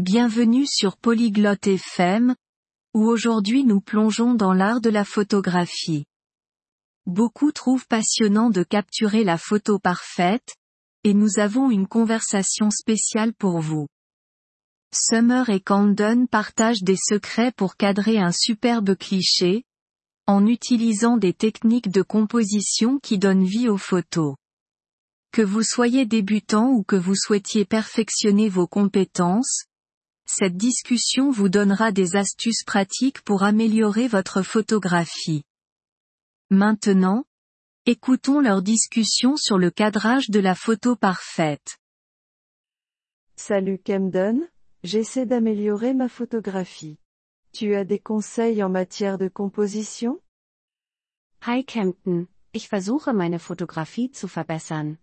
Bienvenue sur Polyglotte FM, où aujourd'hui nous plongeons dans l'art de la photographie. Beaucoup trouvent passionnant de capturer la photo parfaite, et nous avons une conversation spéciale pour vous. Summer et Camden partagent des secrets pour cadrer un superbe cliché, en utilisant des techniques de composition qui donnent vie aux photos. Que vous soyez débutant ou que vous souhaitiez perfectionner vos compétences, cette discussion vous donnera des astuces pratiques pour améliorer votre photographie. Maintenant, écoutons leur discussion sur le cadrage de la photo parfaite. Salut Camden, j'essaie d'améliorer ma photographie. Tu as des conseils en matière de composition? Hi Camden, ich versuche meine Fotografie zu verbessern.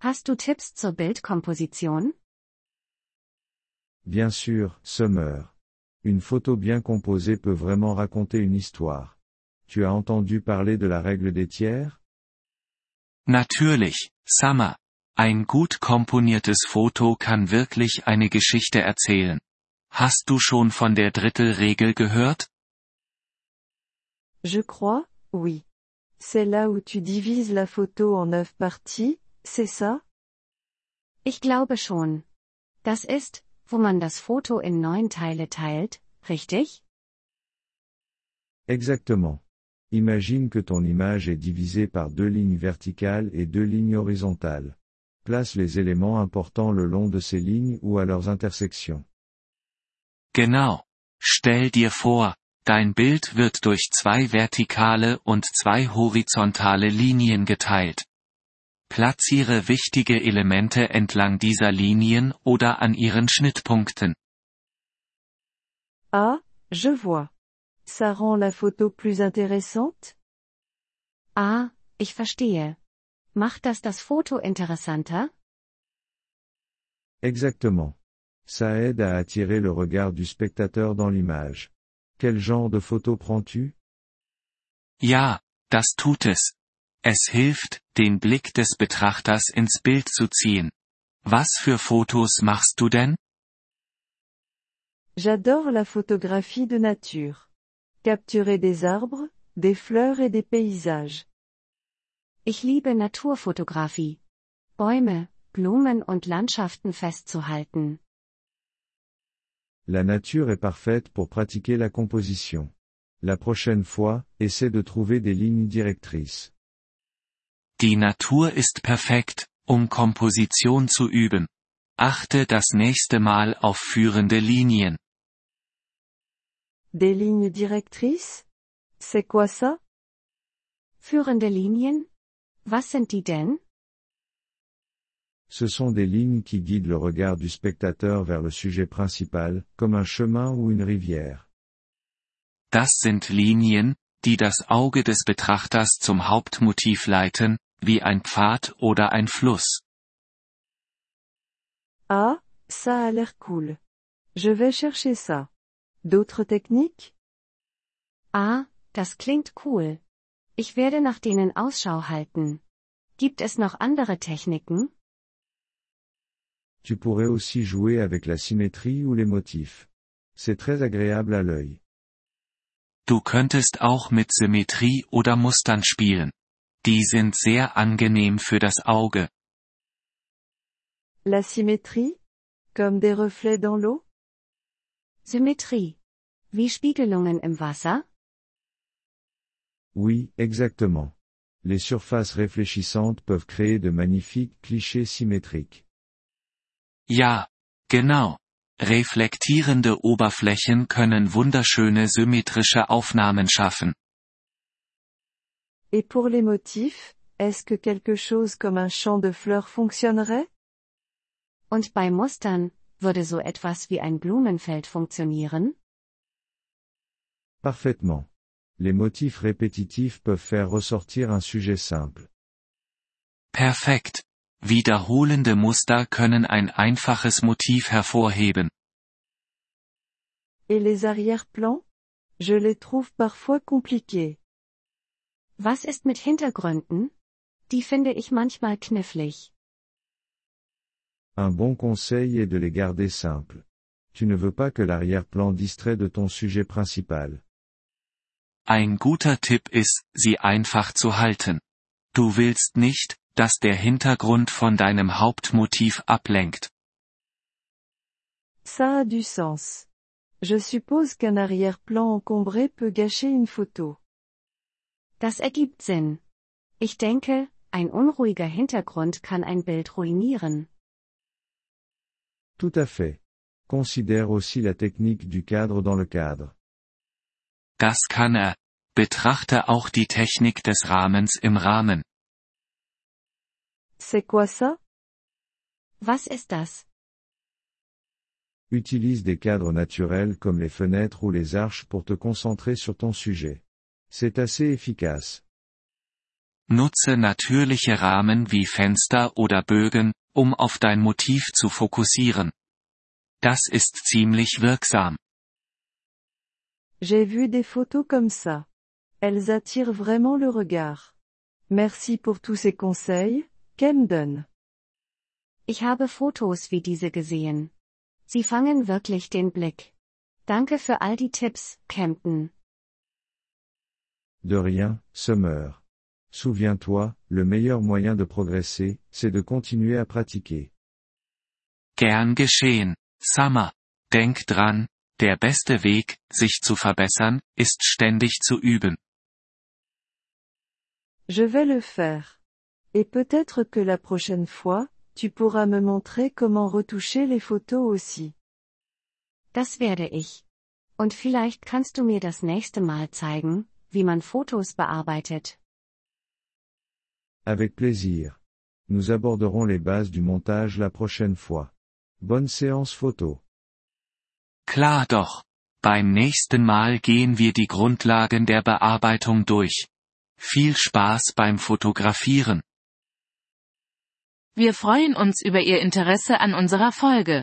Hast du Tipps zur Bildkomposition? Bien sûr, Summer. Une photo bien composée peut vraiment raconter une histoire. Tu as entendu parler de la règle des tiers? Natürlich, Summer. Ein gut komponiertes Foto kann wirklich eine Geschichte erzählen. Hast du schon von der Drittelregel gehört? Je crois, oui. C'est là où tu divises la photo en neuf parties, c'est ça? Ich glaube schon. Das ist, wo man das Foto in neun Teile teilt, richtig? Exactement. Imagine que ton image est divisée par deux lignes verticales et deux lignes horizontales. Place les éléments importants le long de ces lignes ou à leurs intersections. Genau. Stell dir vor, dein Bild wird durch zwei vertikale und zwei horizontale Linien geteilt. Platziere wichtige Elemente entlang dieser Linien oder an ihren Schnittpunkten. Ah, je vois. Ça rend la photo plus intéressante? Ah, ich verstehe. Macht das das Foto interessanter? Exactement. Ça aide à attirer le regard du spectateur dans l'image. Quel genre de photo prends-tu? Ja, das tut es. Es hilft, den Blick des Betrachters ins Bild zu ziehen. Was für Fotos machst du denn? J'adore la photographie de nature. Capturer des arbres, des fleurs et des paysages. Ich liebe Naturfotografie. Bäume, Blumen und Landschaften festzuhalten. La nature est parfaite pour pratiquer la composition. La prochaine fois, essaie de trouver des lignes directrices. Die Natur ist perfekt, um Komposition zu üben. Achte das nächste Mal auf führende Linien. Des lignes directrices? C'est quoi ça? Führende Linien? Was sind die denn? Ce sont des lignes qui guident le regard du spectateur vers le sujet principal, comme un chemin ou une rivière. Das sind Linien, die das Auge des Betrachters zum Hauptmotiv leiten, wie ein Pfad oder ein Fluss. Ah, ça a l'air cool. Je vais chercher ça. D'autres techniques? Ah, das klingt cool. Ich werde nach denen Ausschau halten. Gibt es noch andere Techniken? Tu pourrais aussi jouer avec la symétrie ou les motifs. C'est très agréable à l'œil. Du könntest auch mit Symmetrie oder Mustern spielen. Die sind sehr angenehm für das Auge. La symétrie? Comme des reflets dans l'eau? Symmetrie. Wie Spiegelungen im Wasser? Oui, exactement. Les surfaces réfléchissantes peuvent créer de magnifiques clichés symétriques. Ja, genau. Reflektierende Oberflächen können wunderschöne symmetrische Aufnahmen schaffen. Et pour les motifs, est-ce que quelque chose comme un champ de fleurs fonctionnerait? Und bei Mustern, würde so etwas wie ein Blumenfeld funktionieren? Parfaitement. Les motifs répétitifs peuvent faire ressortir un sujet simple. Perfekt. Wiederholende Muster können ein einfaches Motiv hervorheben. Et les arrière-plans? Je les trouve parfois compliqués. Was ist mit Hintergründen? Die finde ich manchmal knifflig. Un bon conseil est de les garder simples. Tu ne veux pas que l'arrière-plan distrait de ton sujet principal. Ein guter Tipp ist, sie einfach zu halten. Du willst nicht, dass der Hintergrund von deinem Hauptmotiv ablenkt. Ça a du sens. Je suppose qu'un arrière-plan encombré peut gâcher une photo. Das ergibt Sinn. Ich denke, ein unruhiger Hintergrund kann ein Bild ruinieren. Tout à fait. Considère aussi la technique du cadre dans le cadre. Das kann er. Betrachte auch die Technik des Rahmens im Rahmen. C'est quoi ça? Was ist das? Utilise des cadres naturels comme les fenêtres ou les arches pour te concentrer sur ton sujet. C'est assez efficace. Nutze natürliche Rahmen wie Fenster oder Bögen, um auf dein Motiv zu fokussieren. Das ist ziemlich wirksam. J'ai vu des photos comme ça. Elles attirent vraiment le regard. Merci pour tous ces conseils, Camden. Ich habe Fotos wie diese gesehen. Sie fangen wirklich den Blick. Danke für all die Tipps, Campton. De rien, Summer. Souviens-toi, le meilleur moyen de progresser, c'est de continuer à pratiquer. Gern geschehen, Summer. Denk dran, der beste Weg, sich zu verbessern, ist ständig zu üben. Je vais le faire. Et peut-être que la prochaine fois, tu pourras me montrer comment retoucher les photos aussi. Das werde ich. Und vielleicht kannst du mir das nächste Mal zeigen, wie man Fotos bearbeitet. Avec plaisir. Nous aborderons les bases du montage la prochaine fois. Bonne séance photo. Klar doch. Beim nächsten Mal gehen wir die Grundlagen der Bearbeitung durch. Viel Spaß beim Fotografieren. Wir freuen uns über Ihr Interesse an unserer Folge.